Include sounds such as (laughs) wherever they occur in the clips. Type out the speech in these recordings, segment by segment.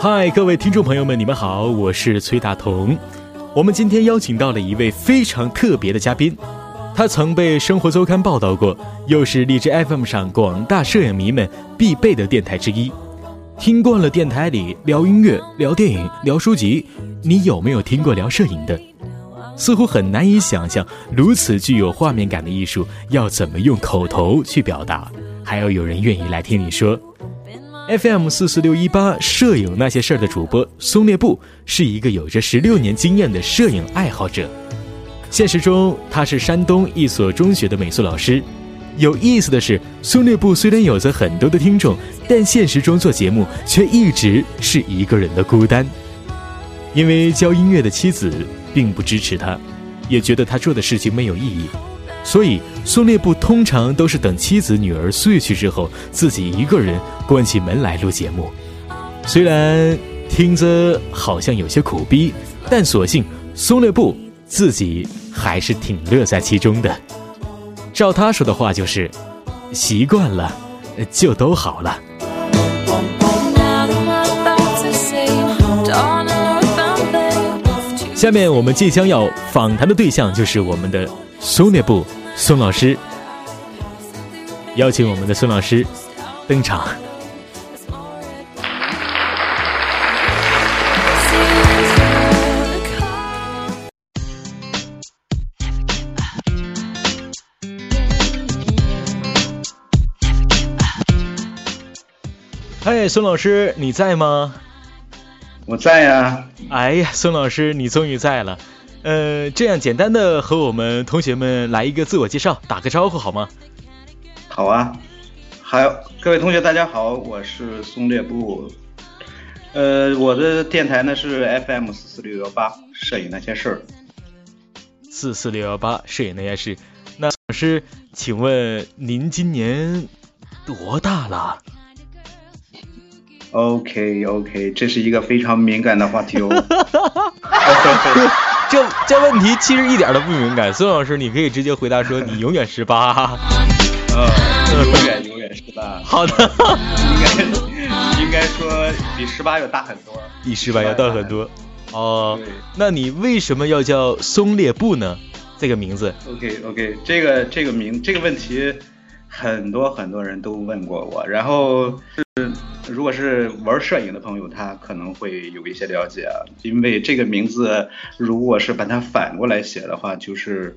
嗨，各位听众朋友们，你们好，我是崔大同。我们今天邀请到了一位非常特别的嘉宾，他曾被《生活周刊》报道过，又是荔枝 FM 上广大摄影迷们必备的电台之一。听惯了电台里聊音乐、聊电影、聊书籍，你有没有听过聊摄影的？似乎很难以想象，如此具有画面感的艺术要怎么用口头去表达，还要有人愿意来听你说。FM 四四六一八摄影那些事儿的主播松烈布是一个有着十六年经验的摄影爱好者。现实中，他是山东一所中学的美术老师。有意思的是，松烈布虽然有着很多的听众，但现实中做节目却一直是一个人的孤单。因为教音乐的妻子并不支持他，也觉得他做的事情没有意义。所以，松烈布通常都是等妻子、女儿睡去之后，自己一个人关起门来录节目。虽然听着好像有些苦逼，但所幸松烈布自己还是挺乐在其中的。照他说的话，就是习惯了，就都好了。下面我们即将要访谈的对象就是我们的松烈布。孙老师，邀请我们的孙老师登场。嗨，孙老师，你在吗？我在呀。哎呀，孙老师，你终于在了。呃，这样简单的和我们同学们来一个自我介绍，打个招呼好吗？好啊，还有各位同学，大家好，我是松烈布。呃，我的电台呢是 FM 四四六幺八，摄影那些事儿。四四六幺八，摄影那些事。那老师，请问您今年多大了？OK OK，这是一个非常敏感的话题哦。(laughs) 这这问题其实一点都不敏感，孙老师，你可以直接回答说你永远十八。嗯，永远永远十八。好的，应该应该说比十八要大很多，比十八要大很多。哦，那你为什么要叫松烈布呢？这个名字？OK OK，这个这个名这个问题。很多很多人都问过我，然后是如果是玩摄影的朋友，他可能会有一些了解，因为这个名字如果是把它反过来写的话，就是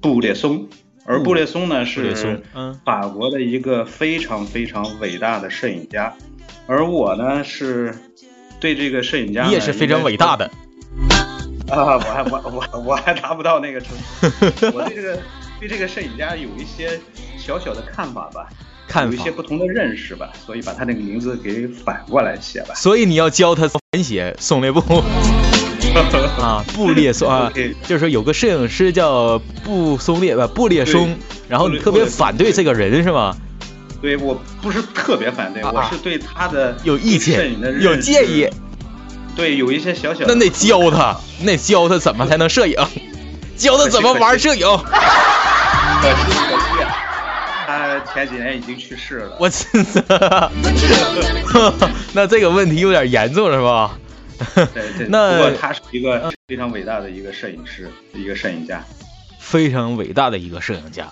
布列松，而布列松呢是法国的一个非常非常伟大的摄影家，而我呢是对这个摄影家，你也是非常伟大的。啊，我还我我 (laughs) 我还达不到那个程度，我对这个。对这个摄影家有一些小小的看法吧，看有一些不同的认识吧，所以把他那个名字给反过来写吧。所以你要教他反写宋烈布啊，布列松啊，就是说有个摄影师叫布松列吧，布列松，然后你特别反对这个人是吗？对我不是特别反对，我是对他的有意见，有建议。对，有一些小小的那得教他，那教他怎么才能摄影，教他怎么玩摄影。可惜可惜，他前几年已经去世了。我真的，那这个问题有点严重，是吧？对，(laughs) 那不过他是一个非常伟大的一个摄影师，一个摄影家，非常伟大的一个摄影家。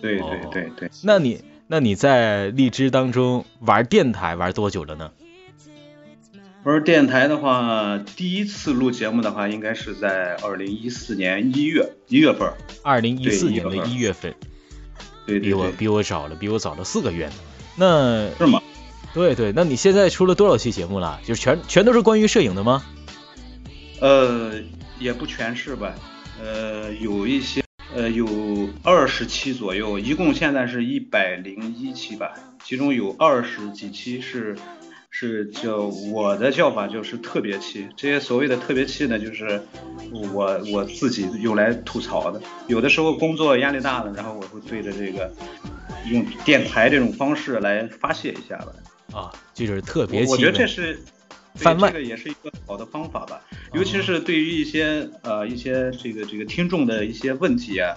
对对对对。那你那你在荔枝当中玩电台玩多久了呢？玩电台的话，第一次录节目的话，应该是在二零一四年一月一月份。二零一四年的一月份，对，比我比我早了，比我早了四个月呢。那是吗？对对，那你现在出了多少期节目了？就全全都是关于摄影的吗？呃，也不全是吧。呃，有一些，呃，有二十期左右，一共现在是一百零一期吧，其中有二十几期是。是叫我的叫法就是特别气，这些所谓的特别气呢，就是我我自己用来吐槽的。有的时候工作压力大了，然后我会对着这个用电台这种方式来发泄一下吧。啊，这就是特别期。我觉得这是番外，这个也是一个好的方法吧。尤其是对于一些呃一些这个这个听众的一些问题啊，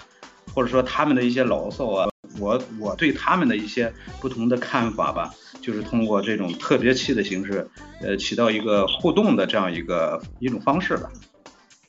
或者说他们的一些牢骚啊，我我对他们的一些不同的看法吧，就是通过这种特别期的形式，呃，起到一个互动的这样一个一种方式吧。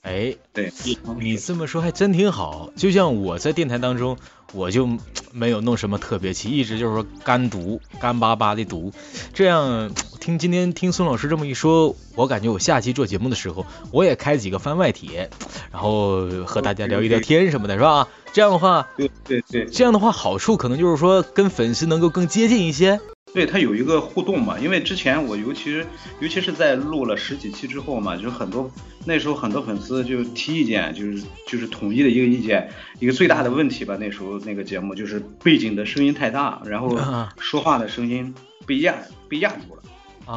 哎，对，你这么说还真挺好。就像我在电台当中，我就没有弄什么特别期，一直就是说干读，干巴巴的读。这样听今天听孙老师这么一说，我感觉我下期做节目的时候，我也开几个番外帖，然后和大家聊一聊天什么的，是吧？这样的话，对对对，这样的话好处可能就是说跟粉丝能够更接近一些。对他有一个互动嘛，因为之前我尤其是尤其是在录了十几期之后嘛，就很多那时候很多粉丝就提意见，就是就是统一的一个意见，一个最大的问题吧。那时候那个节目就是背景的声音太大，然后说话的声音被压被压住了。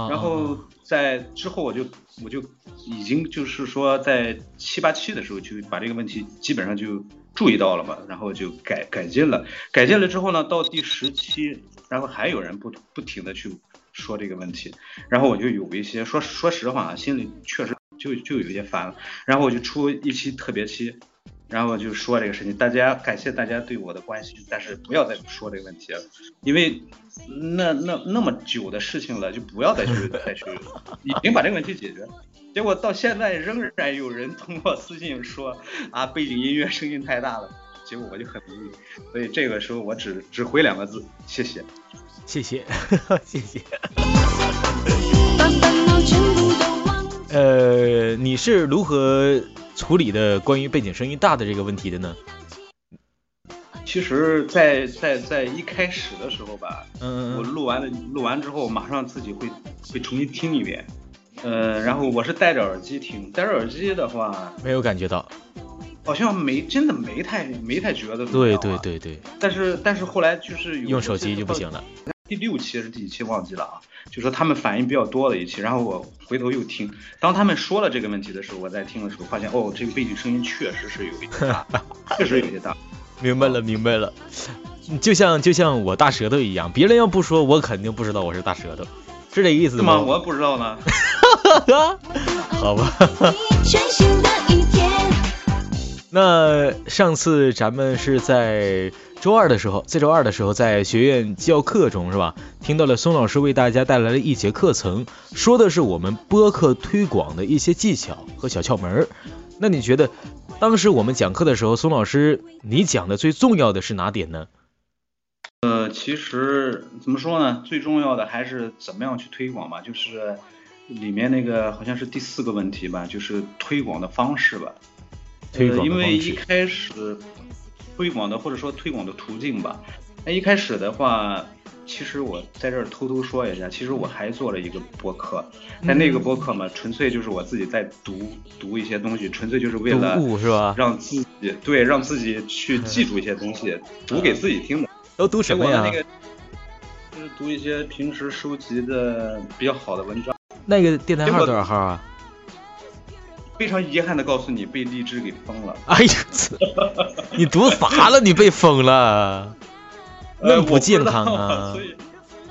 然后在之后我就我就已经就是说在七八期的时候就把这个问题基本上就注意到了嘛，然后就改改进了。改进了之后呢，到第十期。然后还有人不不停的去说这个问题，然后我就有一些说说实话，心里确实就就有一些烦了。然后我就出一期特别期，然后就说这个事情。大家感谢大家对我的关心，但是不要再说这个问题了，因为那那那么久的事情了，就不要再去再去，已经把这个问题解决。结果到现在仍然有人通过私信说啊，背景音乐声音太大了。结果我就很无语，所以这个时候我只只回两个字：谢谢，谢谢，(laughs) 谢谢。呃，你是如何处理的关于背景声音大的这个问题的呢？其实，在在在一开始的时候吧，嗯，我录完了录完之后，马上自己会会重新听一遍，呃，然后我是戴着耳机听，戴着耳机的话没有感觉到。好像没真的没太没太觉得对对对对，但是但是后来就是用手机就不行了。第六期是第几期忘记了啊？就说他们反应比较多的一期，然后我回头又听，当他们说了这个问题的时候，我在听的时候发现哦，这个背景声音确实是有一些大，(laughs) 确实有些大。明白了明白了，就像就像我大舌头一样，别人要不说我肯定不知道我是大舌头，是这个意思吗？我不知道呢。(laughs) 好吧。那上次咱们是在周二的时候，在周二的时候，在学院教课中是吧？听到了孙老师为大家带来了一节课程，说的是我们播客推广的一些技巧和小窍门儿。那你觉得，当时我们讲课的时候，孙老师你讲的最重要的是哪点呢？呃，其实怎么说呢？最重要的还是怎么样去推广吧，就是里面那个好像是第四个问题吧，就是推广的方式吧。呃，因为一开始推广的或者说推广的途径吧，那一开始的话，其实我在这儿偷偷说一下，其实我还做了一个播客，但那个播客嘛，纯粹就是我自己在读读一些东西，纯粹就是为了是吧？让自己对让自己去 (laughs) 记住一些东西，读给自己听的。都读什么呀？那个就是读一些平时收集的比较好的文章。那个电台号多少号啊？非常遗憾的告诉你，被荔枝给封了。哎呀，你读啥了？你被封了？那不健康啊！(laughs) 所以，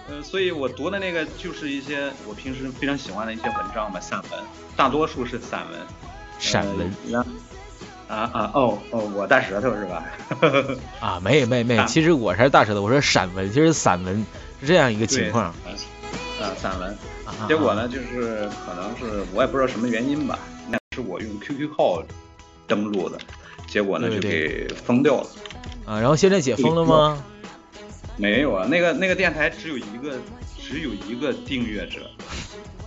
呃，所以我读的那个就是一些我平时非常喜欢的一些文章吧，散文，大多数是散文。散文？啊啊哦哦，我大舌头是吧？(laughs) 啊，没没没，其实我才是大舌头。我说散文，其实散文是这样一个情况。啊，散文。结果呢，就是可能是我也不知道什么原因吧。那是我用 QQ 号登录的，结果呢就给封掉了啊！然后现在解封了吗？没有啊，那个那个电台只有一个只有一个订阅者，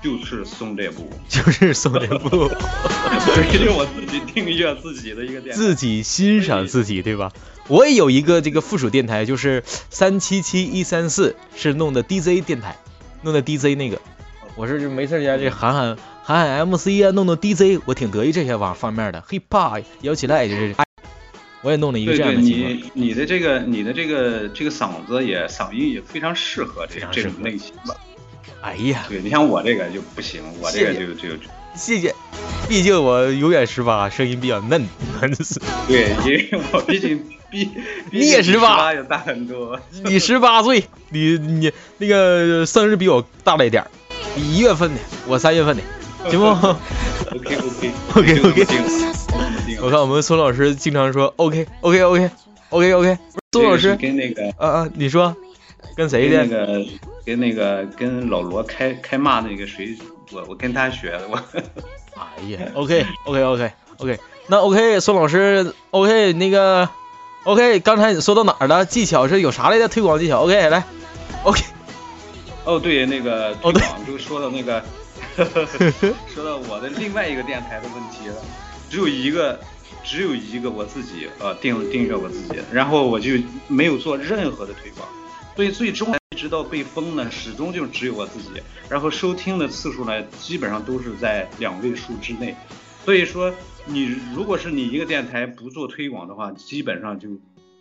就是送这部，就是送这部，(laughs) 就是我自己订阅自己的一个电台，自己欣赏自己，对吧？我也有一个这个附属电台，就是三七七一三四，是弄的 DJ 电台，弄的 DJ 那个，我是就没事家这喊喊。喊喊 MC 啊，弄弄 DJ，我挺得意这些方方面的。hiphop 摇起来就是，我也弄了一个这样的情况。你你的这个你的这个这个嗓子也嗓音也非常适合这这种类型吧？哎呀，对你像我这个就不行，我这个就就谢谢，毕竟我永远十八，声音比较嫩。(laughs) 对，因为我毕竟 (laughs) 比你也十八，要大很多。你十八岁，你你那个生日比我大了一点儿。你一月份的，我三月份的，行不？OK OK OK OK。我看我们孙老师经常说 OK OK OK OK OK。孙老师跟那个啊啊，你说跟谁的？那个跟那个跟老罗开开骂那个谁，我我跟他学的我。(laughs) 哎呀，OK OK OK OK，那 OK 孙老师 OK 那个 OK，刚才你说到哪儿了？技巧是有啥来的？推广技巧 OK 来 OK。哦对，那个推广就说到那个，(laughs) 说到我的另外一个电台的问题了，只有一个，只有一个我自己呃订订阅我自己，然后我就没有做任何的推广，所以最终直到被封呢，始终就只有我自己，然后收听的次数呢，基本上都是在两位数之内，所以说你如果是你一个电台不做推广的话，基本上就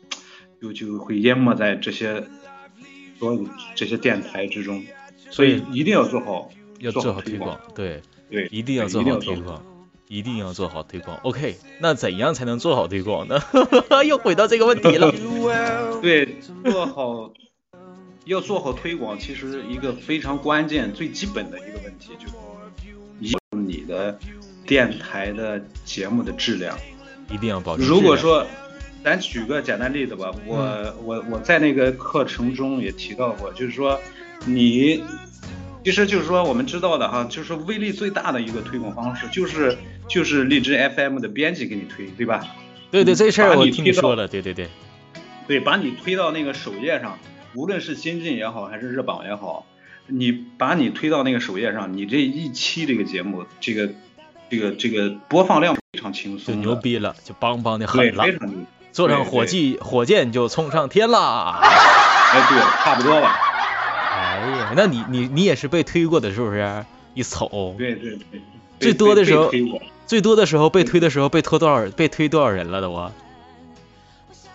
(tsk) 就就会淹没在这些。所有这些电台之中，所以一定要做好，要做好推广，对对，一定要做好推广，一定要做好推广。OK，那怎样才能做好推广呢？(laughs) 又回到这个问题了。(laughs) 对，做好要做好推广，其实一个非常关键、最基本的一个问题就是，一你的电台的节目的质量一定要保证。如果说咱举个简单例子吧，我我我在那个课程中也提到过，就是说，你其实就是说我们知道的哈，就是威力最大的一个推广方式，就是就是荔枝 FM 的编辑给你推，对吧？对对，这事儿我听你说了，对对对，对，把你推到那个首页上，无论是新进也好，还是热榜也好，你把你推到那个首页上，你这一期这个节目，这个这个这个播放量非常轻松，就牛逼了，就邦邦的很了，非常牛。坐上火箭，火箭就冲上天啦！哎，对，差不多吧。哎呀，(laughs) 那你你你也是被推过的，是不是？一瞅，对对对，最多的时候，最多的时候被推的时候被推多少？被推多少人了都啊？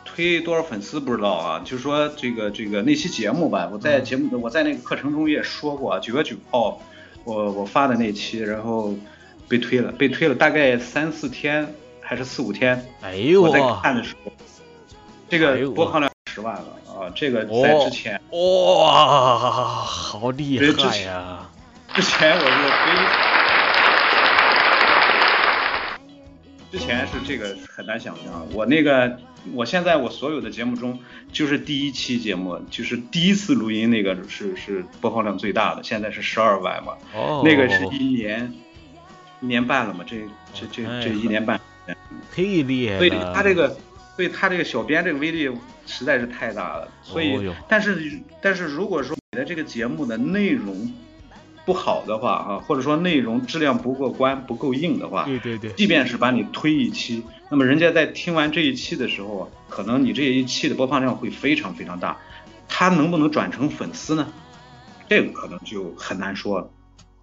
推多少粉丝不知道啊？就说这个这个那期节目吧，我在节目我在那个课程中也说过，九月九号我我发的那期，然后被推了，被推了大概三四天。还是四五天，哎呦，我在看的时候，这个播放量十万了啊！这个在之前，哇，好厉害呀！之前我是非，之前是这个很难想象。我那个，我现在我所有的节目中，就是第一期节目，就是第一次录音那个是是播放量最大的，现在是十二万嘛。哦，那个是一年一年半了嘛？这这这这一年半。太厉害了！所以他这个，所以他这个小编这个威力实在是太大了。所以，但是但是如果说你的这个节目的内容不好的话啊，或者说内容质量不过关、不够硬的话，对对对，即便是把你推一期，那么人家在听完这一期的时候，可能你这一期的播放量会非常非常大，他能不能转成粉丝呢？这个可能就很难说了。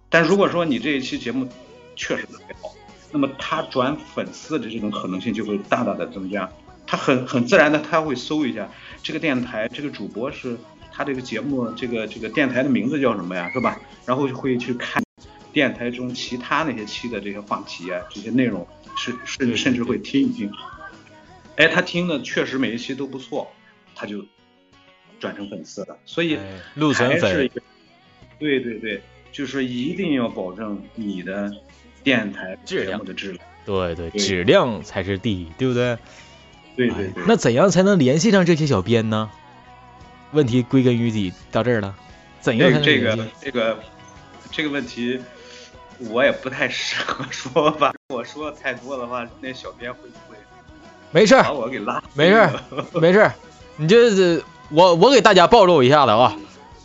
但如果说你这一期节目确实特别好。那么他转粉丝的这种可能性就会大大的增加，他很很自然的他会搜一下这个电台这个主播是他这个节目这个这个电台的名字叫什么呀，是吧？然后就会去看电台中其他那些期的这些话题啊，这些内容是甚甚至会听一听，哎，他听的确实每一期都不错，他就转成粉丝了。所以还是对对对，就是一定要保证你的。电台质量的质量，对对，质量才是第一，对不对？对对对。那怎样才能联系上这些小编呢？问题归根于底到这儿了，怎样才能这个这个这个问题，我也不太适合说吧。(laughs) 我说太多的话，那小编会不会？没事儿，把我给拉。没事儿，没事儿。你就是我，我给大家暴露一下子啊。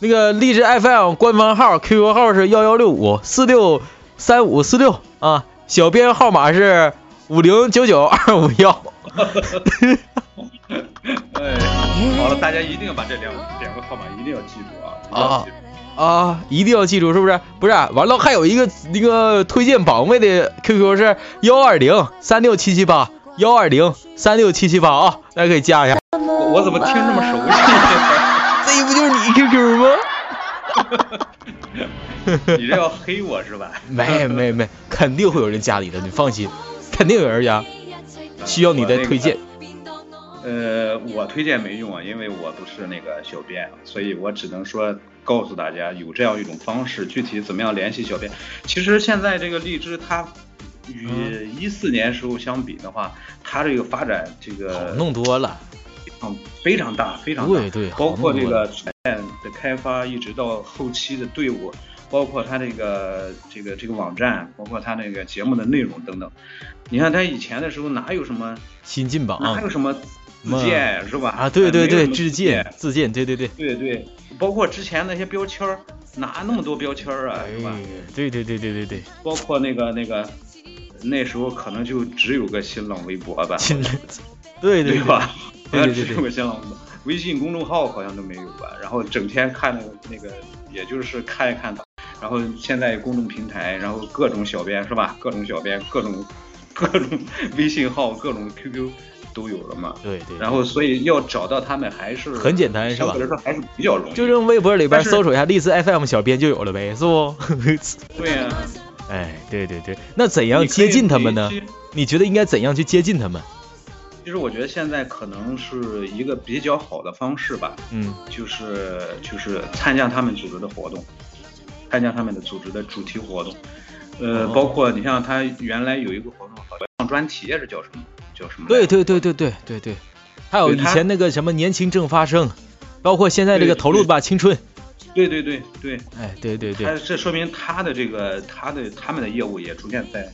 那个荔枝 FM 官方号 QQ 号是幺幺六五四六。三五四六啊，小编号码是五零九九二五幺。(laughs) 哎，好了，大家一定要把这两两个号码一定要记住啊！啊啊，一定要记住，是不是？不是，完了还有一个那个推荐榜位的 QQ 是幺二零三六七七八幺二零三六七七八啊，大家可以加一下。我我怎么听这么熟悉？(laughs) 这不就是你 QQ 吗？(laughs) 你这要黑我是吧？没没没，肯定会有人加你的，你放心，肯定有人加，需要你的推荐。呃，我推荐没用啊，因为我不是那个小编，所以我只能说告诉大家有这样一种方式，具体怎么样联系小编。其实现在这个荔枝它与一四年时候相比的话，它这个发展这个好弄多了，嗯，非常大，非常大，对对，包括这个软件的开发，一直到后期的队伍，包括他这个这个这个网站，包括他那个节目的内容等等。你看他以前的时候哪有什么新进榜，哪有什么自荐是吧？啊，对对对，自荐自荐，对对对，对对，包括之前那些标签儿，哪那么多标签儿啊，是吧？对对对对对对，包括那个那个。那时候可能就只有个新浪微博吧，(laughs) 对对吧？好像只有个新浪微博，微信公众号好像都没有吧。然后整天看那个那个，也就是看一看。然后现在公众平台，然后各种小编是吧？各种小编，各种 (laughs) 各种微信号，各种 QQ 都有了嘛。对对。然后所以要找到他们还是很简单是吧？相对来说还是比较容易。就用微博里边搜索一下荔枝 FM 小编就有了呗，是不？(laughs) 对呀。(laughs) 哎，对对对，那怎样接近他们呢？你觉得应该怎样去接近他们？其实我觉得现在可能是一个比较好的方式吧。嗯，就是就是参加他们组织的活动，参加他们的组织的主题活动。呃，包括你像他原来有一个活动，好像专题是叫什么？叫什么？对对对对对对对。还有以前那个什么年轻正发生，包括现在这个投入吧青春。对对对对，哎，对对对，他这说明他的这个他的他们的业务也逐渐在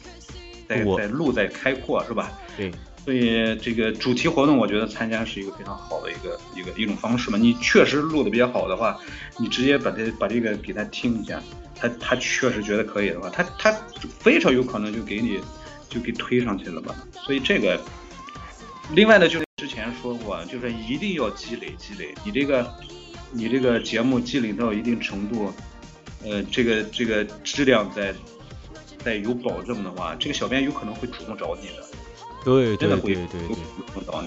在在路在开阔，是吧？对，所以这个主题活动，我觉得参加是一个非常好的一个一个一种方式嘛。你确实录的比较好的话，你直接把它把这个给他听一下，他他确实觉得可以的话，他他非常有可能就给你就给推上去了吧。所以这个，另外呢，就是之前说过，就是一定要积累积累，你这个。你这个节目积累到一定程度，呃，这个这个质量在在有保证的话，这个小编有可能会主动找你的。对对对对对，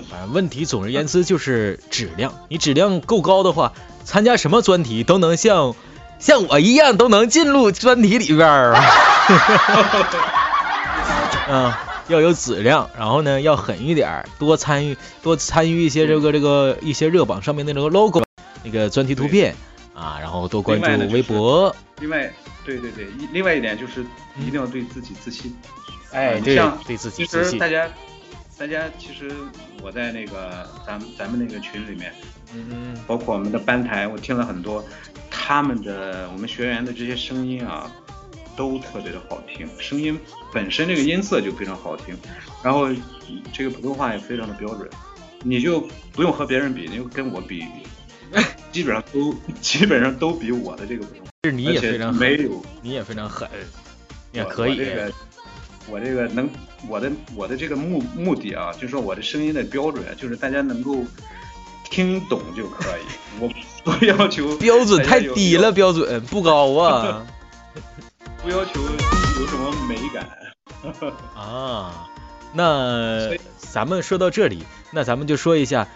反正问题总而言之就是质量。你质量够高的话，参加什么专题都能像像我一样都能进入专题里边儿。(laughs) 嗯，要有质量，然后呢要狠一点，多参与多参与一些这个这个一些热榜上面的那个 logo。那个专题图片啊，然后多关注微博。另外，对对对，另外一点就是一定要对自己自信。哎，对，对自己自信。其实大家，大家其实我在那个咱们咱们那个群里面，嗯，包括我们的班台，我听了很多他们的我们学员的这些声音啊，都特别的好听，声音本身这个音色就非常好听，然后这个普通话也非常的标准，你就不用和别人比，你就跟我比。基本上都 (laughs) 基本上都比我的这个不同，是你也非常没有，你也非常狠，也可以。这个我这个能我的我的这个目目的啊，就是说我的声音的标准，就是大家能够听懂就可以，(laughs) 我不要求 (laughs) 标准太低了，标准不高啊，(laughs) 不要求有什么美感啊。那咱们说到这里，那咱们就说一下。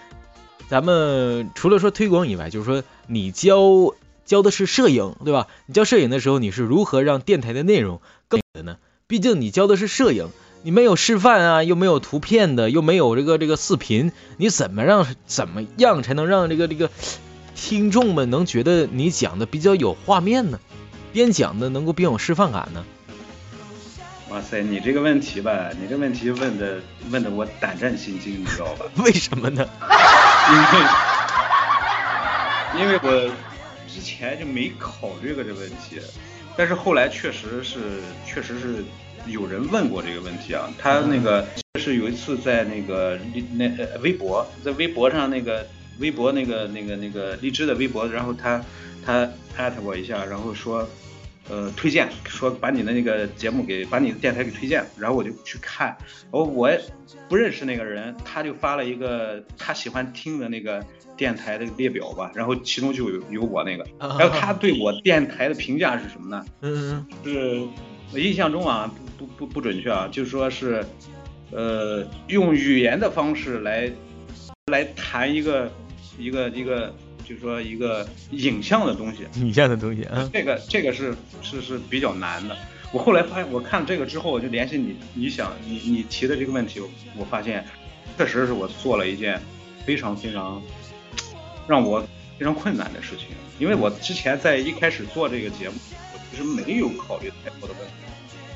咱们除了说推广以外，就是说你教教的是摄影，对吧？你教摄影的时候，你是如何让电台的内容更的呢？毕竟你教的是摄影，你没有示范啊，又没有图片的，又没有这个这个视频，你怎么让怎么样才能让这个这个听众们能觉得你讲的比较有画面呢？边讲的能够边有示范感呢？哇塞，你这个问题吧，你这问题问的问的我胆战心惊，你知道吧？(laughs) 为什么呢？因为因为我之前就没考虑过这个问题，但是后来确实是确实是有人问过这个问题啊。他那个是有一次在那个那微博，在微博上那个微博那个那个那个荔枝的微博，然后他他艾特我一下，然后说。呃，推荐说把你的那个节目给把你的电台给推荐，然后我就去看，然后我不认识那个人，他就发了一个他喜欢听的那个电台的列表吧，然后其中就有有我那个，(laughs) 然后他对我电台的评价是什么呢？嗯，是我印象中啊，不不不不准确啊，就是说是，呃，用语言的方式来来谈一个一个一个。就是说一个影像的东西，影像的东西啊，这个这个是是是比较难的。我后来发现，我看这个之后，我就联系你，你想你你提的这个问题，我发现确实是我做了一件非常非常让我非常困难的事情，因为我之前在一开始做这个节目，我其实没有考虑太多的问题，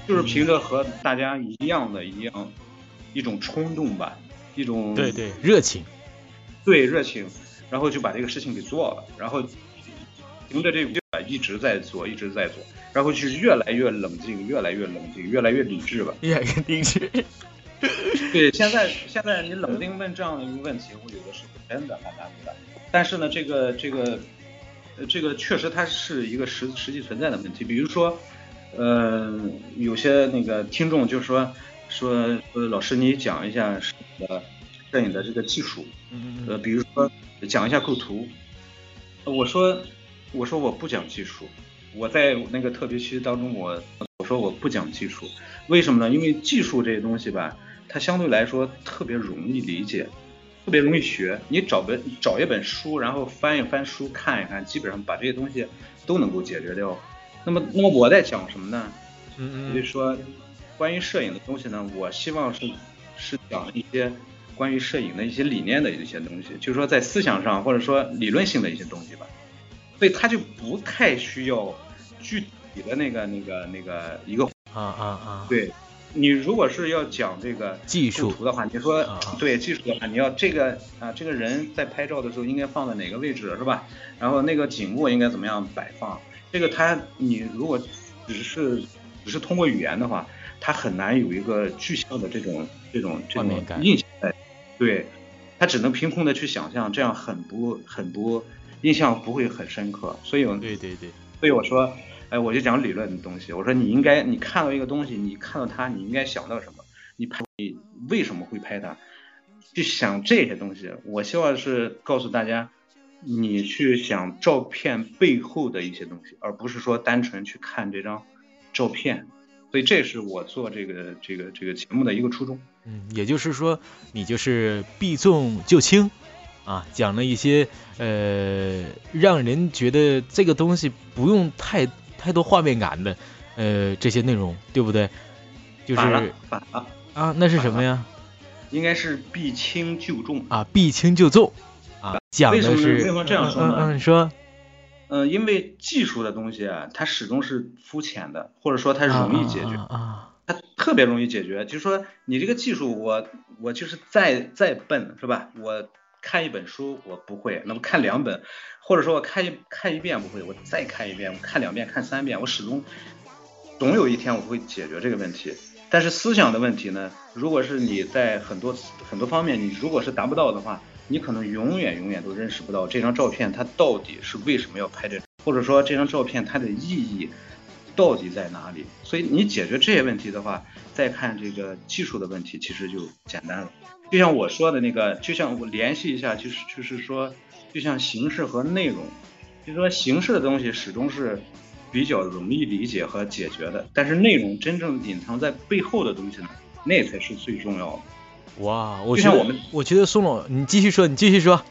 就是凭着和大家一样的一样一种冲动吧，一种对对热情，对热情，然后就把这个事情给做了，然后凭着这个一直在做，一直在做，然后就是越来越冷静，越来越冷静，越来越理智吧，越来越理智。对，现在现在你冷静问这样的一个问题，我有的时候真的蛮难的。但是呢，这个这个呃这个确实它是一个实实际存在的问题。比如说，呃，有些那个听众就说说呃老师你讲一下摄影的摄影的这个技术，呃，比如说讲一下构图。我说我说我不讲技术，我在那个特别区当中我我说我不讲技术，为什么呢？因为技术这些东西吧。它相对来说特别容易理解，特别容易学。你找本找一本书，然后翻一翻书看一看，基本上把这些东西都能够解决掉。那么，那么我在讲什么呢？嗯嗯。所以说，关于摄影的东西呢，我希望是是讲一些关于摄影的一些理念的一些东西，就是说在思想上或者说理论性的一些东西吧。所以它就不太需要具体的那个那个那个一个啊啊啊，对。你如果是要讲这个技术图的话，你说对技术的话，你要这个啊，这个人在拍照的时候应该放在哪个位置，是吧？然后那个景物应该怎么样摆放？这个他你如果只是只是通过语言的话，他很难有一个具象的这种这种这种印象在，对，他只能凭空的去想象，这样很不很不印象不会很深刻。所以对对对，所以我说。哎，我就讲理论的东西。我说你应该，你看到一个东西，你看到它，你应该想到什么？你拍，你为什么会拍它？去想这些东西。我希望是告诉大家，你去想照片背后的一些东西，而不是说单纯去看这张照片。所以这是我做这个这个这个节目的一个初衷。嗯，也就是说，你就是避重就轻啊，讲了一些呃，让人觉得这个东西不用太。太多画面感的，呃，这些内容对不对？就是反了啊，那是什么呀？应该是避轻就重啊，避轻就重啊，讲的是为什么这样说呢？嗯，你说，嗯，因为技术的东西啊，它始终是肤浅的，或者说它容易解决啊，它特别容易解决。就是说你这个技术，我我就是再再笨是吧？我看一本书我不会，那么看两本。或者说我看一看一遍不会，我再看一遍，我看两遍，看三遍，我始终总有一天我会解决这个问题。但是思想的问题呢？如果是你在很多很多方面，你如果是达不到的话，你可能永远永远都认识不到这张照片它到底是为什么要拍这，或者说这张照片它的意义到底在哪里。所以你解决这些问题的话，再看这个技术的问题，其实就简单了。就像我说的那个，就像我联系一下，就是就是说。就像形式和内容，就是说形式的东西始终是比较容易理解和解决的，但是内容真正隐藏在背后的东西呢，那才是最重要的。哇，就像我们，我觉得宋总，你继续说，你继续说。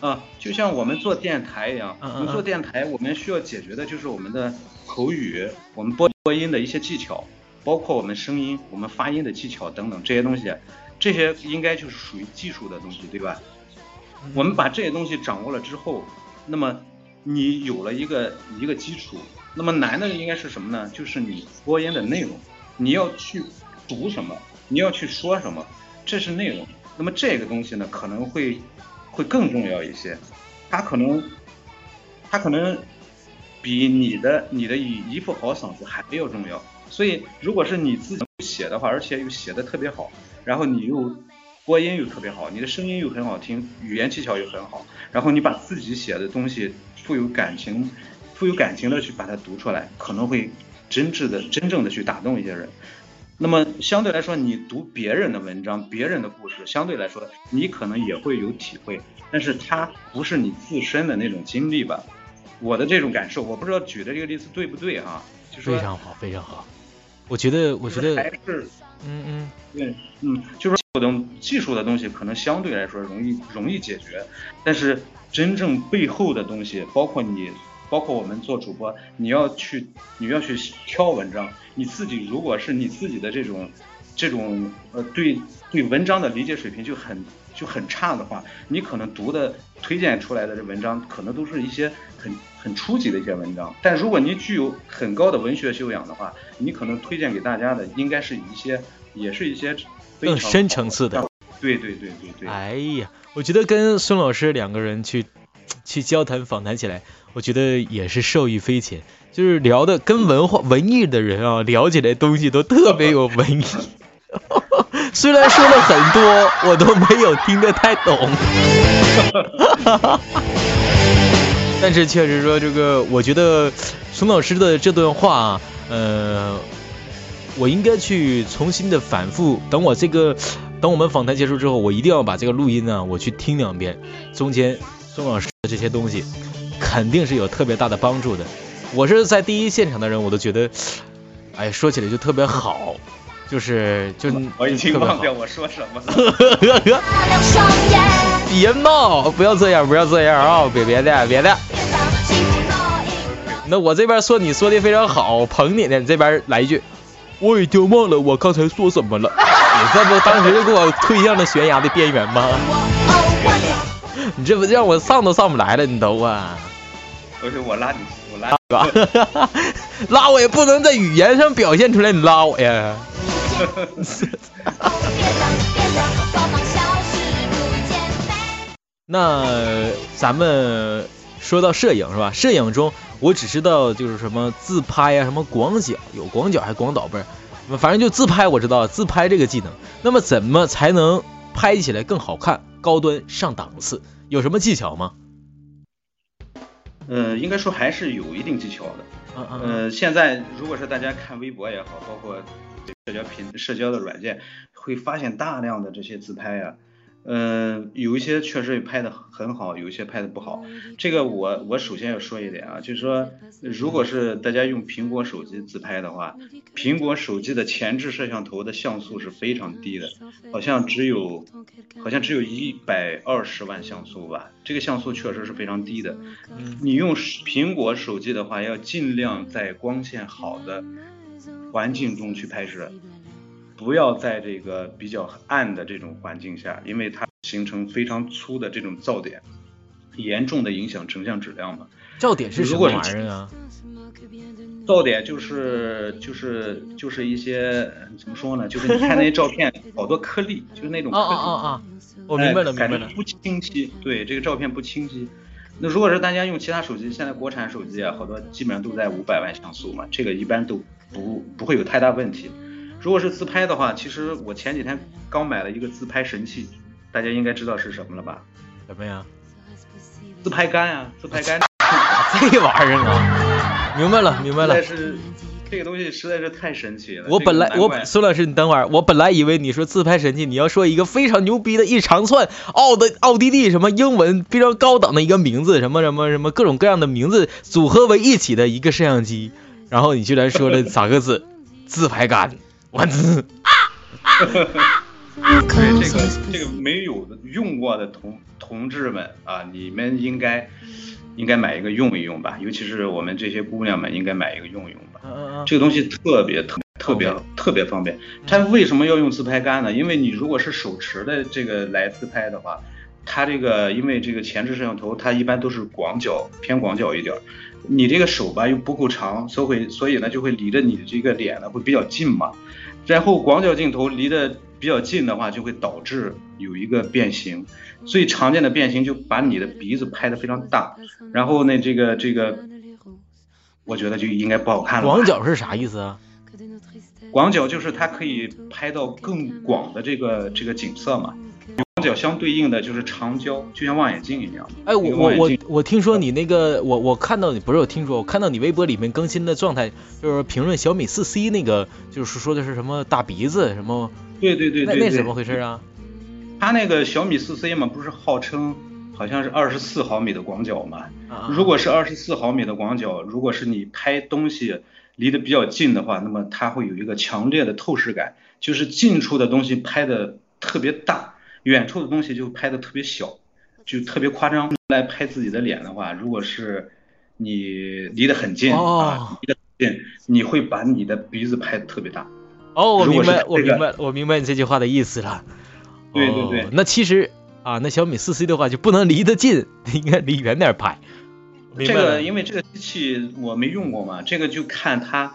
啊，就像我们做电台一样，我们做电台，我们需要解决的就是我们的口语，我们播播音的一些技巧，包括我们声音、我们发音的技巧等等这些东西，这些应该就是属于技术的东西，对吧？我们把这些东西掌握了之后，那么你有了一个一个基础，那么难的应该是什么呢？就是你播音的内容，你要去读什么，你要去说什么，这是内容。那么这个东西呢，可能会会更重要一些，它可能它可能比你的你的一一副好嗓子还要重要。所以，如果是你自己写的话，而且又写的特别好，然后你又。播音又特别好，你的声音又很好听，语言技巧又很好，然后你把自己写的东西富有感情、富有感情的去把它读出来，可能会真挚的、真正的去打动一些人。那么相对来说，你读别人的文章、别人的故事，相对来说你可能也会有体会，但是它不是你自身的那种经历吧？我的这种感受，我不知道举的这个例子对不对哈？就是非常好，非常好。我觉得，我觉得还是，嗯嗯，对，嗯，就是。这种技术的东西可能相对来说容易容易解决，但是真正背后的东西，包括你，包括我们做主播，你要去你要去挑文章，你自己如果是你自己的这种这种呃对对文章的理解水平就很就很差的话，你可能读的推荐出来的这文章可能都是一些很很初级的一些文章。但如果你具有很高的文学修养的话，你可能推荐给大家的应该是一些也是一些更深层次的。对对对对对。哎呀，我觉得跟孙老师两个人去 (tsk) 去交谈访谈起来，我觉得也是受益匪浅。就是聊的跟文化文艺的人啊聊起来东西都特别有文艺，(laughs) 虽然说了很多，我都没有听得太懂，(laughs) 但是确实说这个，我觉得孙老师的这段话，呃，我应该去重新的反复。等我这个，等我们访谈结束之后，我一定要把这个录音呢，我去听两遍。中间孙老师这些东西，肯定是有特别大的帮助的。我是在第一现场的人，我都觉得，哎，说起来就特别好，就是就我已经忘掉我说什么了。(laughs) 别闹，不要这样，不要这样啊！别别的，别的。那我这边说你说的非常好，捧你呢。这边来一句，我已经忘了我刚才说什么了。你这不当时就给我推向了悬崖的边缘吗？(laughs) 你这不让我上都上不来了，你都啊！不是我拉你。我拉你吧，(laughs) 拉我也不能在语言上表现出来，你拉我呀。那咱们说到摄影是吧？摄影中我只知道就是什么自拍啊，什么广角，有广角还是广导不是？反正就自拍我知道，自拍这个技能。那么怎么才能拍起来更好看、高端、上档次？有什么技巧吗？呃，应该说还是有一定技巧的。呃，现在如果是大家看微博也好，包括社交平社交的软件，会发现大量的这些自拍呀。嗯，有一些确实拍的很好，有一些拍的不好。这个我我首先要说一点啊，就是说，如果是大家用苹果手机自拍的话，苹果手机的前置摄像头的像素是非常低的，好像只有好像只有一百二十万像素吧。这个像素确实是非常低的。你用苹果手机的话，要尽量在光线好的环境中去拍摄。不要在这个比较暗的这种环境下，因为它形成非常粗的这种噪点，严重的影响成像质量嘛。噪点是什么玩意儿啊？噪点就是就是就是一些怎么说呢？就是你看那些照片，好多颗粒，就是那种颗粒。啊啊啊！我明白了，明白了。不清晰，对这个照片不清晰。那如果是大家用其他手机，现在国产手机啊，好多基本上都在五百万像素嘛，这个一般都不不会有太大问题。如果是自拍的话，其实我前几天刚买了一个自拍神器，大家应该知道是什么了吧？什么呀？自拍杆啊，自拍杆。(laughs) 这玩意儿啊，明白了，明白了。但是这个东西实在是太神奇了。我本来我苏老师，你等会儿，我本来以为你说自拍神器，你要说一个非常牛逼的一长串奥的奥地利什么英文非常高档的一个名字，什么什么什么各种各样的名字组合为一起的一个摄像机，然后你居然说了三个字：自拍杆。我滋！对这个这个没有用过的同同志们啊，你们应该应该买一个用一用吧，尤其是我们这些姑娘们应该买一个用一用吧。这个东西特别特特别特别方便。它为什么要用自拍杆呢？因为你如果是手持的这个来自拍的话，它这个因为这个前置摄像头它一般都是广角偏广角一点，你这个手吧又不够长，所以会所以呢就会离着你的这个脸呢会比较近嘛。然后广角镜头离得比较近的话，就会导致有一个变形。最常见的变形就把你的鼻子拍得非常大，然后呢，这个这个，我觉得就应该不好看了。广角是啥意思啊？广角就是它可以拍到更广的这个这个景色嘛。广角相对应的就是长焦，就像望远镜一样。哎，我我我我听说你那个，我我看到你不是我听说，我看到你微博里面更新的状态，就是评论小米四 C 那个，就是说的是什么大鼻子什么？对对对对，那那怎么回事啊？它那个小米四 C 嘛，不是号称好像是二十四毫米的广角嘛？如果是二十四毫米的广角，如果是你拍东西离得比较近的话，那么它会有一个强烈的透视感，就是近处的东西拍的特别大。远处的东西就拍的特别小，就特别夸张。来拍自己的脸的话，如果是你离得很近啊，离得近，你会把你的鼻子拍的特别大。哦，我明白，我明白，我明白你这句话的意思了。对对对哦那其实啊，那小米四 C 的话就不能离得近，应该离远点拍。这个因为这个机器我没用过嘛，这个就看它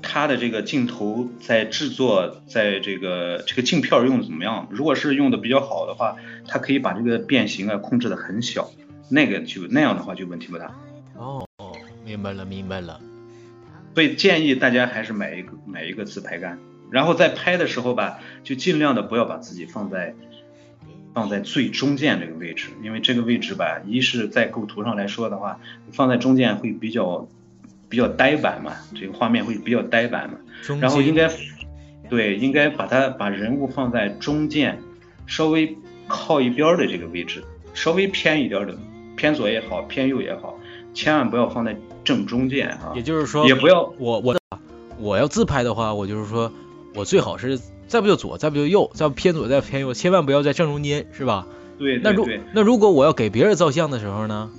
它的这个镜头在制作，在这个这个镜片用的怎么样。如果是用的比较好的话，它可以把这个变形啊控制的很小，那个就那样的话就问题不大。哦哦，明白了，明白了。所以建议大家还是买一个买一个自拍杆，然后在拍的时候吧，就尽量的不要把自己放在放在最中间这个位置，因为这个位置吧，一是在构图上来说的话，放在中间会比较比较呆板嘛，这个画面会比较呆板嘛。然后应该对，应该把它把人物放在中间，稍微靠一边儿的这个位置，稍微偏一点儿的，偏左也好，偏右也好，千万不要放在正中间啊。也就是说，也不要我我我要自拍的话，我就是说我最好是再不就左，再不就右，再不偏左，再不偏右，千万不要在正中间，是吧？对那如那如果我要给别人照相的时候呢？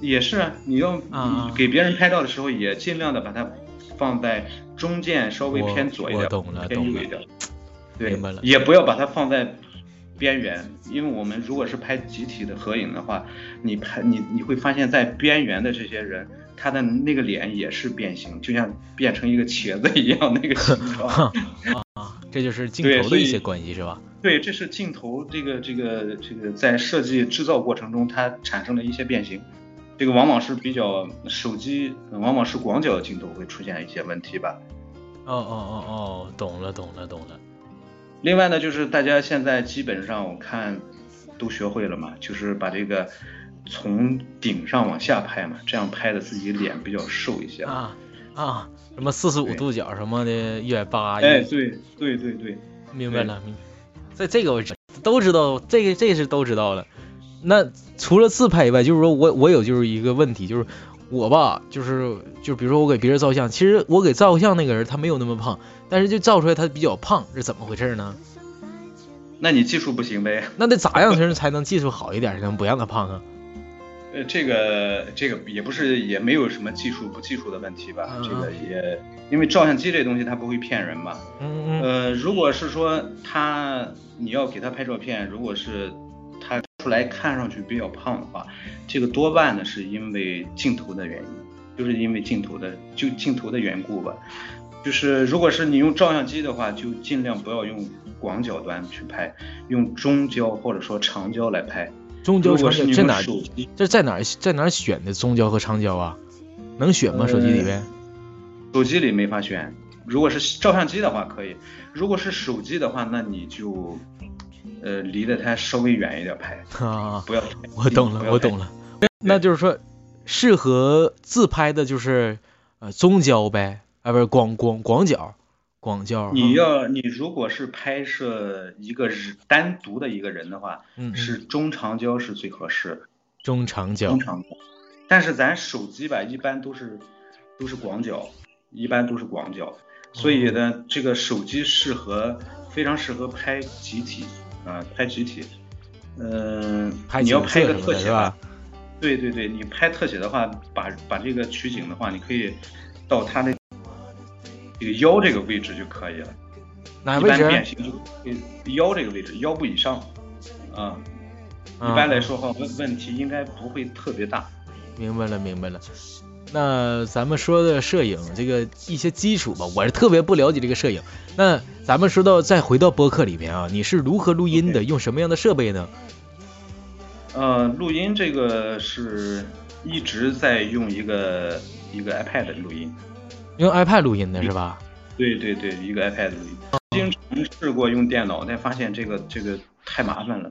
也是啊，你要给别人拍照的时候，也尽量的把它放在中间，稍微偏左一点，我懂了懂了偏右一点。对明白了，也不要把它放在边缘，因为我们如果是拍集体的合影的话，你拍你你会发现在边缘的这些人，他的那个脸也是变形，就像变成一个茄子一样那个形状。(laughs) 啊，这就是镜头的一些关系，是吧？对，这是镜头这个这个这个在设计制造过程中，它产生了一些变形，这个往往是比较手机，呃往往是广角镜头会出现一些问题吧。哦哦哦哦，懂了懂了懂了。另外呢，就是大家现在基本上我看都学会了嘛，就是把这个从顶上往下拍嘛，这样拍的自己脸比较瘦一些。啊啊，什么四十五度角什么的，一百八，哎，对对对对，明白了，明。这这个我知都知道，这个这个是都知道了。那除了自拍以外，就是说我我有就是一个问题，就是我吧，就是就比如说我给别人照相，其实我给照相那个人他没有那么胖，但是就照出来他比较胖，是怎么回事呢？那你技术不行呗？那得咋样才能才能技术好一点，才能不让他胖啊？呃，这个这个也不是也没有什么技术不技术的问题吧？嗯这个也因为照相机这东西它不会骗人嘛。嗯嗯呃，如果是说他你要给他拍照片，如果是他出来看上去比较胖的话，这个多半呢是因为镜头的原因，就是因为镜头的就镜头的缘故吧。就是如果是你用照相机的话，就尽量不要用广角端去拍，用中焦或者说长焦来拍。中焦如果是你用长焦这哪这在哪儿在哪儿选的中焦和长焦啊？能选吗？手机里边？手机里没法选。如果是照相机的话可以，如果是手机的话，那你就呃离得它稍微远一点拍，啊，不要。我懂了，我懂了。那就是说，适合自拍的就是呃中焦呗，啊不是广广广角，广角。你要你如果是拍摄一个人单独的一个人的话，嗯嗯是中长焦是最合适的，中长焦中长焦。但是咱手机吧，一般都是都是广角，一般都是广角，所以呢，这个手机适合非常适合拍集体啊、拍集体。嗯、拍你要拍一个特写吧？对对对，你拍特写的话，把把这个取景的话，你可以到他那这个腰这个位置就可以了。一哪位置？啊般变形就呃腰这个位置，腰部以上，啊，一啊般来说话问问题应该不会特别大。明白了，明白了。那咱们说的摄影这个一些基础吧，我是特别不了解这个摄影。那咱们说到再回到播客里面啊，你是如何录音的用什么样的设备呢？呃，录音这个是一直在用一个一个 iPad 录音，用 iPad 录音的是吧？对对对，一个 iPad 录音。经尝试过用电脑，但发现这个这个太麻烦了。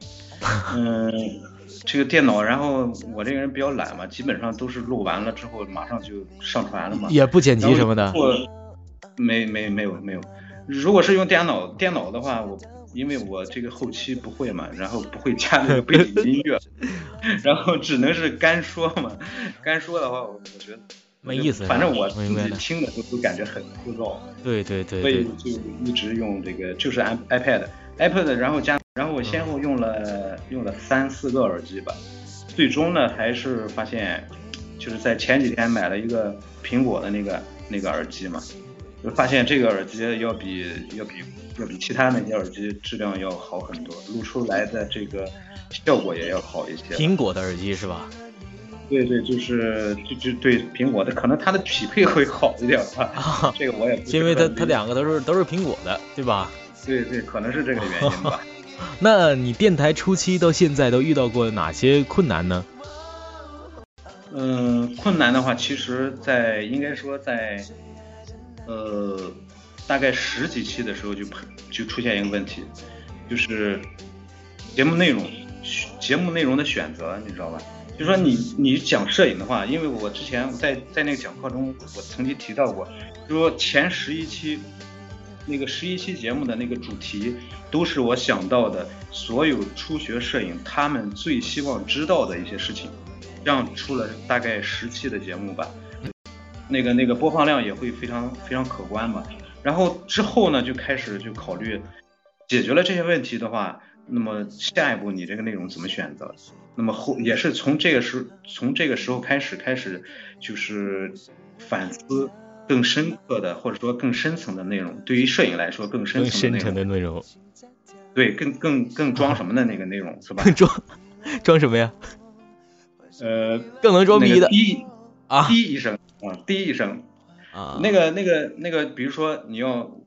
嗯，这个电脑，然后我这个人比较懒嘛，基本上都是录完了之后马上就上传了嘛。也不剪辑什么的。我没没没有没有，如果是用电脑电脑的话，我因为我这个后期不会嘛，然后不会加那个背景音乐，(laughs) 然后只能是干说嘛。干说的话，我我觉得没意思反正我自己听的都都感觉很枯燥，对对对所以，就一直用这个就是 i iPad iPad，然后加然后我先后用了用了三四个耳机吧，最终呢还是发现就是在前几天买了一个苹果的那个那个耳机嘛。就发现这个耳机要比要比要比其他那些耳机质量要好很多，录出来的这个效果也要好一些。苹果的耳机是吧？对对，就是就就对苹果的，可能它的匹配会好一点吧。这个我也不因为它它两个都是都是苹果的，对吧？对对，可能是这个原因吧。(laughs) 那你电台初期到现在都遇到过哪些困难呢？嗯，困难的话，其实，在应该说在，呃，大概十几期的时候就就出现一个问题，就是节目内容节目内容的选择，你知道吧？就说你你讲摄影的话，因为我之前在在那个讲课中，我曾经提到过，就说前十一期那个十一期节目的那个主题，都是我想到的所有初学摄影他们最希望知道的一些事情，这样出了大概十期的节目吧，那个那个播放量也会非常非常可观嘛。然后之后呢，就开始就考虑解决了这些问题的话。那么下一步你这个内容怎么选择？那么后也是从这个时从这个时候开始开始就是反思更深刻的或者说更深层的内容。对于摄影来说更深层的内容。对，更更更装什么的那个内容是吧？装装什么呀？(laughs) 呃，更能装逼的。滴啊，滴一声啊，滴一声啊。那个那个那个，比如说你要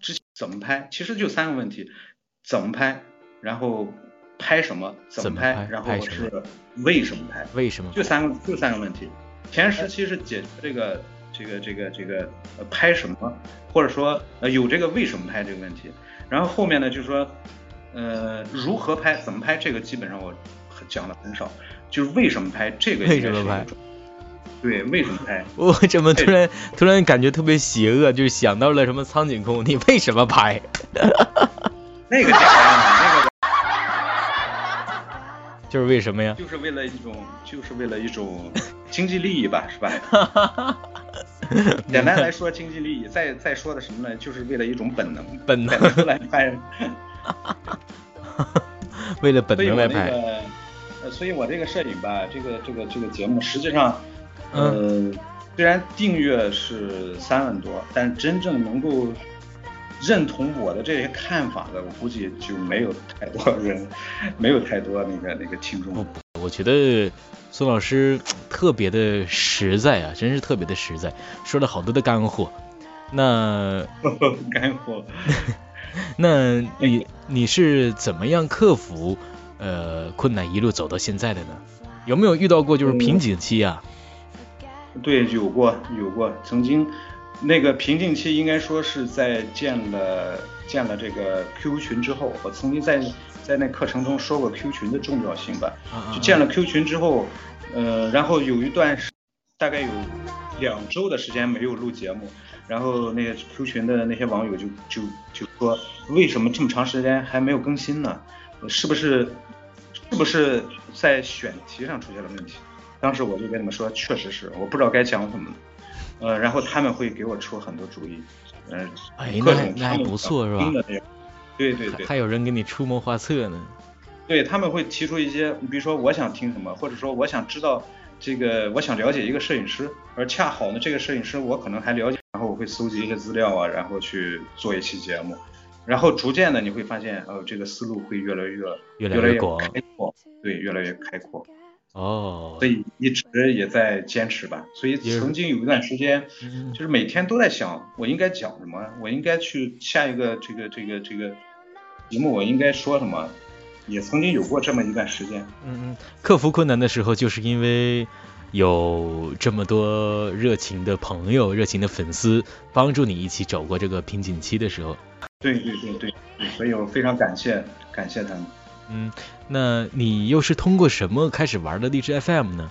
之前怎么拍，其实就三个问题：怎么拍？然后拍什么？怎么拍？然后是为什么拍？为什么？就三个，就三个问题。前十期是解决这个这个这个这个呃拍什么，或者说呃有这个为什么拍这个问题。然后后面呢，就是说呃如何拍，怎么拍，这个基本上我讲的很少。就是为什么拍这个？为什么拍？对，为什么拍？(laughs) 我怎么突然突然感觉特别邪恶？就是想到了什么苍井空？你为什么拍？那个简单那个。就是为什么呀？就是为了一种，就是为了一种 (laughs) 经济利益吧，是吧？(laughs) 简单来说，经济利益。再再说的什么呢？就是为了一种本能，本能来拍。(laughs) 为了本能来拍。呃，所以我这个摄影吧，这个这个这个节目，实际上，呃，虽然订阅是三万多，但真正能够。认同我的这些看法的，我估计就没有太多人，没有太多那个那个听众。我觉得孙老师特别的实在啊，真是特别的实在，说了好多的干货。那 (laughs) 干货，(laughs) 那你你是怎么样克服呃困难一路走到现在的呢？有没有遇到过就是瓶颈期啊？对，有过有过，曾经。那个瓶颈期应该说是在建了建了这个 QQ 群之后，我曾经在在那课程中说过 QQ 群的重要性吧。就建了 QQ 群之后，呃，然后有一段时大概有两周的时间没有录节目，然后那个 QQ 群的那些网友就就就说，为什么这么长时间还没有更新呢？是不是是不是在选题上出现了问题？当时我就跟他们说，确实是，我不知道该讲什么。呃，然后他们会给我出很多主意，嗯，哎，那那还不错是吧？对对对，还有人给你出谋划策呢。对，他们会提出一些，比如说我想听什么，或者说我想知道这个，我想了解一个摄影师，而恰好呢，这个摄影师我可能还了解，然后我会搜集一些资料啊，然后去做一期节目，然后逐渐的你会发现，呃，这个思路会越来越越来越广，开阔，对，越来越开阔。哦，所以一直也在坚持吧。所以曾经有一段时间，就是每天都在想，我应该讲什么，我应该去下一个这个这个这个节目，我应该说什么，也曾经有过这么一段时间。嗯嗯，克服困难的时候，就是因为有这么多热情的朋友、热情的粉丝帮助你一起走过这个瓶颈期的时候。对对对对，所以我非常感谢感谢他们。嗯，那你又是通过什么开始玩的荔枝 FM 呢？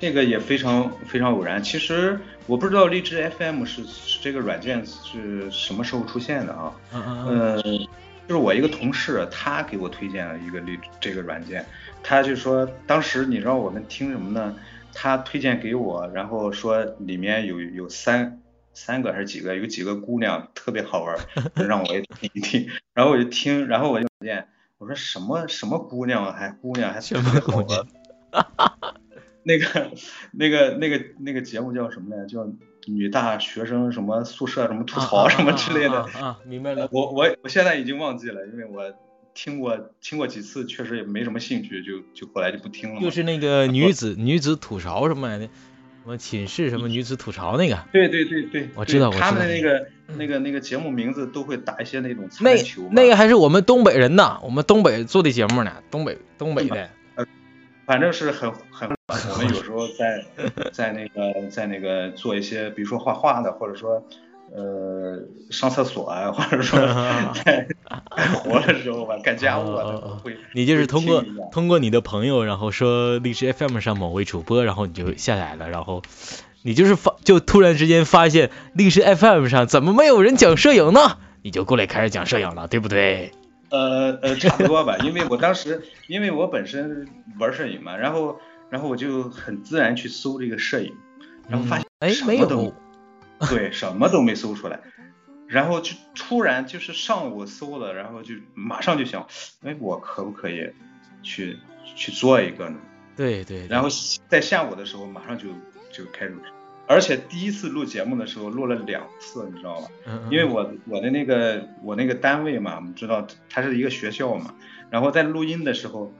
这个也非常非常偶然。其实我不知道荔枝 FM 是是这个软件是什么时候出现的啊？嗯嗯嗯。就是我一个同事，他给我推荐了一个荔这个软件。他就说，当时你知道我们听什么呢？他推荐给我，然后说里面有有三三个还是几个，有几个姑娘特别好玩，(laughs) 让我也听一听。然后我就听，然后我就发现。我说什么什么姑娘还姑娘还什么娘？(laughs) 那个那个那个那个节目叫什么来？叫女大学生什么宿舍什么吐槽什么之类的。啊，明白了。我我我现在已经忘记了，因为我听过听过几次，确实也没什么兴趣，就就后来就不听了。就是那个女子女子吐槽什么来的，什么寝室什么女子吐槽那个。对对对对，我知道，他们的那个那个那个节目名字都会打一些那种那球。那个还是我们东北人呢，我们东北做的节目呢，东北东北的。反正是很很，(laughs) 我们有时候在在那个在那个做一些，比如说画画的，或者说呃上厕所啊，或者说 (laughs) 在干活的时候吧，干家务啊，会。你就是通过通过你的朋友，然后说荔枝 FM 上某位主播，然后你就下载了，然后你就是发就突然之间发现历史 FM 上怎么没有人讲摄影呢？你就过来开始讲摄影了，对不对？呃呃，差不多吧，(laughs) 因为我当时，因为我本身玩摄影嘛，然后然后我就很自然去搜这个摄影，然后发现哎什么都，对，什么都没搜出来，然后就突然就是上午搜了，然后就马上就想，哎，我可不可以去去做一个呢？对对。然后在下午的时候马上就就开始。而且第一次录节目的时候录了两次，你知道吧？因为我我的那个我那个单位嘛，我们知道它是一个学校嘛。然后在录音的时候，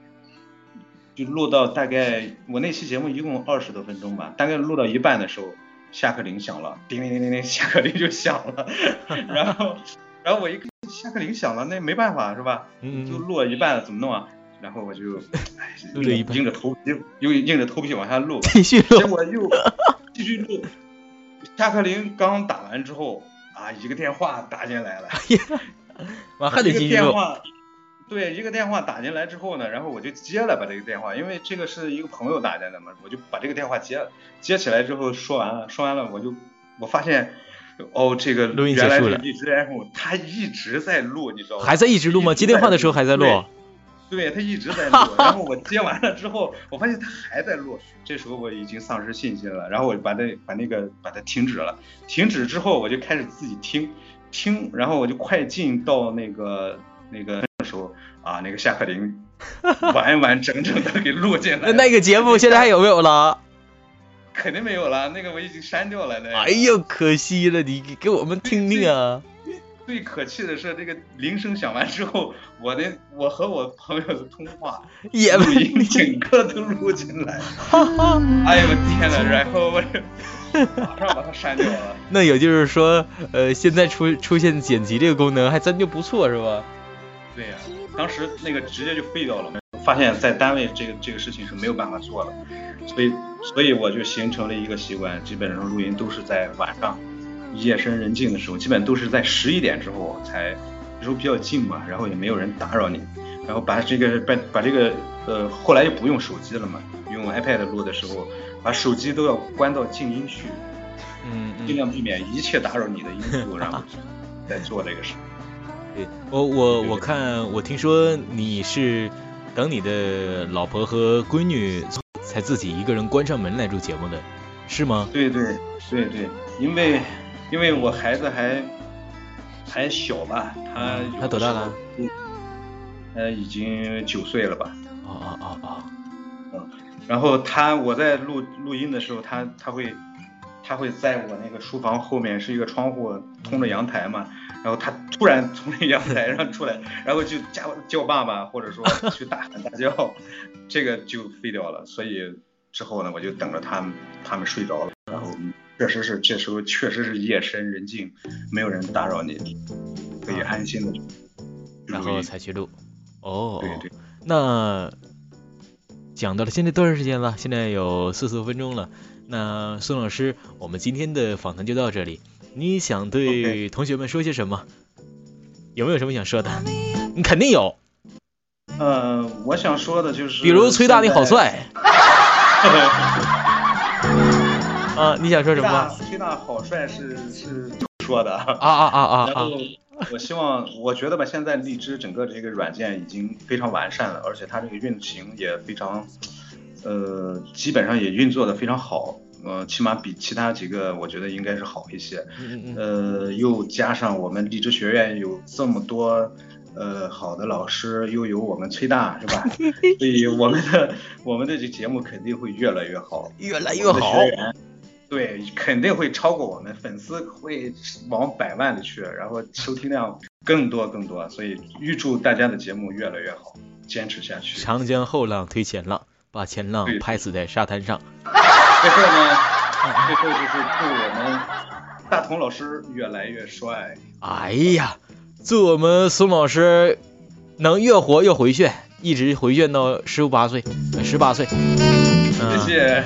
就录到大概我那期节目一共二十多分钟吧，大概录到一半的时候，下课铃响了，叮铃铃铃铃，下课铃就响了。(laughs) 然后然后我一看下课铃响了，那没办法是吧？嗯就录了一半了，怎么弄啊？然后我就硬着头皮又硬着头皮往下录，继续录，结果又。继续录，下课铃刚打完之后啊，一个电话打进来了，完还得继续录。对，一个电话打进来之后呢，然后我就接了把这个电话，因为这个是一个朋友打进来的嘛，我就把这个电话接了。接起来之后说完了，说完了我就我发现，哦，这个录音结束了。荔枝 FM 他一直在录，你知道吗？还在一直录吗？接电话的时候还在录。对他一直在 (laughs) 录，然后我接完了之后，我发现他还在录，这时候我已经丧失信心了，然后我就把那把那个把它停止了，停止之后我就开始自己听听，然后我就快进到那个那个时候啊，那个下课铃完完整整的给录进来。那个节目现在还有没有了？肯定没有了，那个我已经删掉了。那哎呦，可惜了，你给我们听听啊。最可气的是，这个铃声响完之后，我的我和我朋友的通话也录音整个都录进来，(laughs) 哎呦我天呐，然后我 (laughs) 马上把它删掉了。那也就是说，呃，现在出出现剪辑这个功能还真就不错，是吧？对呀，当时那个直接就废掉了，发现在单位这个这个事情是没有办法做的，所以所以我就形成了一个习惯，基本上录音都是在晚上。夜深人静的时候，基本都是在十一点之后才，那时候比较静嘛，然后也没有人打扰你，然后把这个把把这个呃，后来又不用手机了嘛，用 iPad 录的时候，把手机都要关到静音去，嗯，尽量避免一切打扰你的因素，(laughs) 然后再做这个事。对，我我我看我听说你是等你的老婆和闺女才自己一个人关上门来录节目的，是吗？对对对对，因为。因为我孩子还还小吧，他他多大了？嗯呃，已经九岁了吧？哦哦哦哦，嗯，然后他我在录录音的时候，他他会他会在我那个书房后面是一个窗户，通着阳台嘛，然后他突然从那阳台上出来，(laughs) 然后就叫叫爸爸，或者说 (laughs) 去大喊大叫，这个就废掉了。所以之后呢，我就等着他们他们睡着了，然后。确实是，这时候确实是夜深人静，没有人打扰你，可以安心的，然后才去录。哦，对对。那讲到了现在多长时间了？现在有四十多分钟了。那孙老师，我们今天的访谈就到这里。你想对同学们说些什么？有没有什么想说的？你肯定有。呃，我想说的就是，比如崔大你好帅。(laughs) (laughs) 啊，你想说什么？崔大好帅是是说的啊啊啊啊！然后我希望，我觉得吧，现在荔枝整个这个软件已经非常完善了，而且它这个运行也非常，呃，基本上也运作的非常好，呃，起码比其他几个我觉得应该是好一些。嗯嗯呃，又加上我们荔枝学院有这么多呃好的老师，又有我们崔大，是吧？(laughs) 所以我们的我们的这节目肯定会越来越好，越来越好。对，肯定会超过我们，粉丝会往百万里去，然后收听量更多更多，所以预祝大家的节目越来越好，坚持下去。长江后浪推前浪，把前浪拍死在沙滩上。最后呢，最后就是祝我们大同老师越来越帅。哎呀，祝我们孙老师能越活越回旋，一直回旋到十八岁，十八岁。谢谢。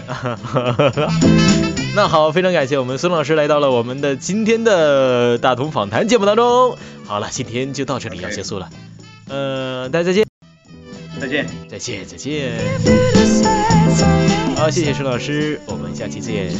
(laughs) 那好，非常感谢我们孙老师来到了我们的今天的大同访谈节目当中。好了，今天就到这里要结束了。呃，大家再见。再见。再见，再见。好，谢谢孙老师，我们下期见。